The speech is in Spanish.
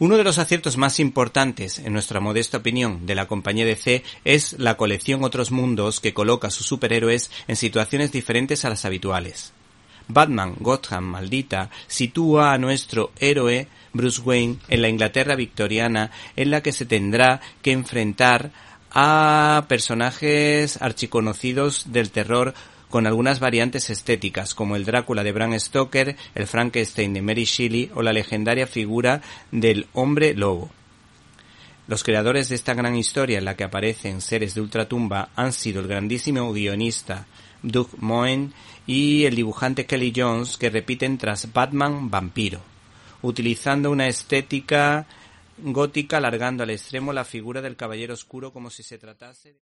Uno de los aciertos más importantes, en nuestra modesta opinión, de la compañía DC es la colección Otros Mundos que coloca a sus superhéroes en situaciones diferentes a las habituales. Batman Gotham Maldita sitúa a nuestro héroe Bruce Wayne en la Inglaterra victoriana en la que se tendrá que enfrentar a personajes archiconocidos del terror con algunas variantes estéticas, como el Drácula de Bram Stoker, el Frankenstein de Mary Shelley o la legendaria figura del hombre lobo. Los creadores de esta gran historia en la que aparecen seres de ultratumba han sido el grandísimo guionista Doug Moen y el dibujante Kelly Jones que repiten tras Batman Vampiro, utilizando una estética gótica alargando al extremo la figura del caballero oscuro como si se tratase.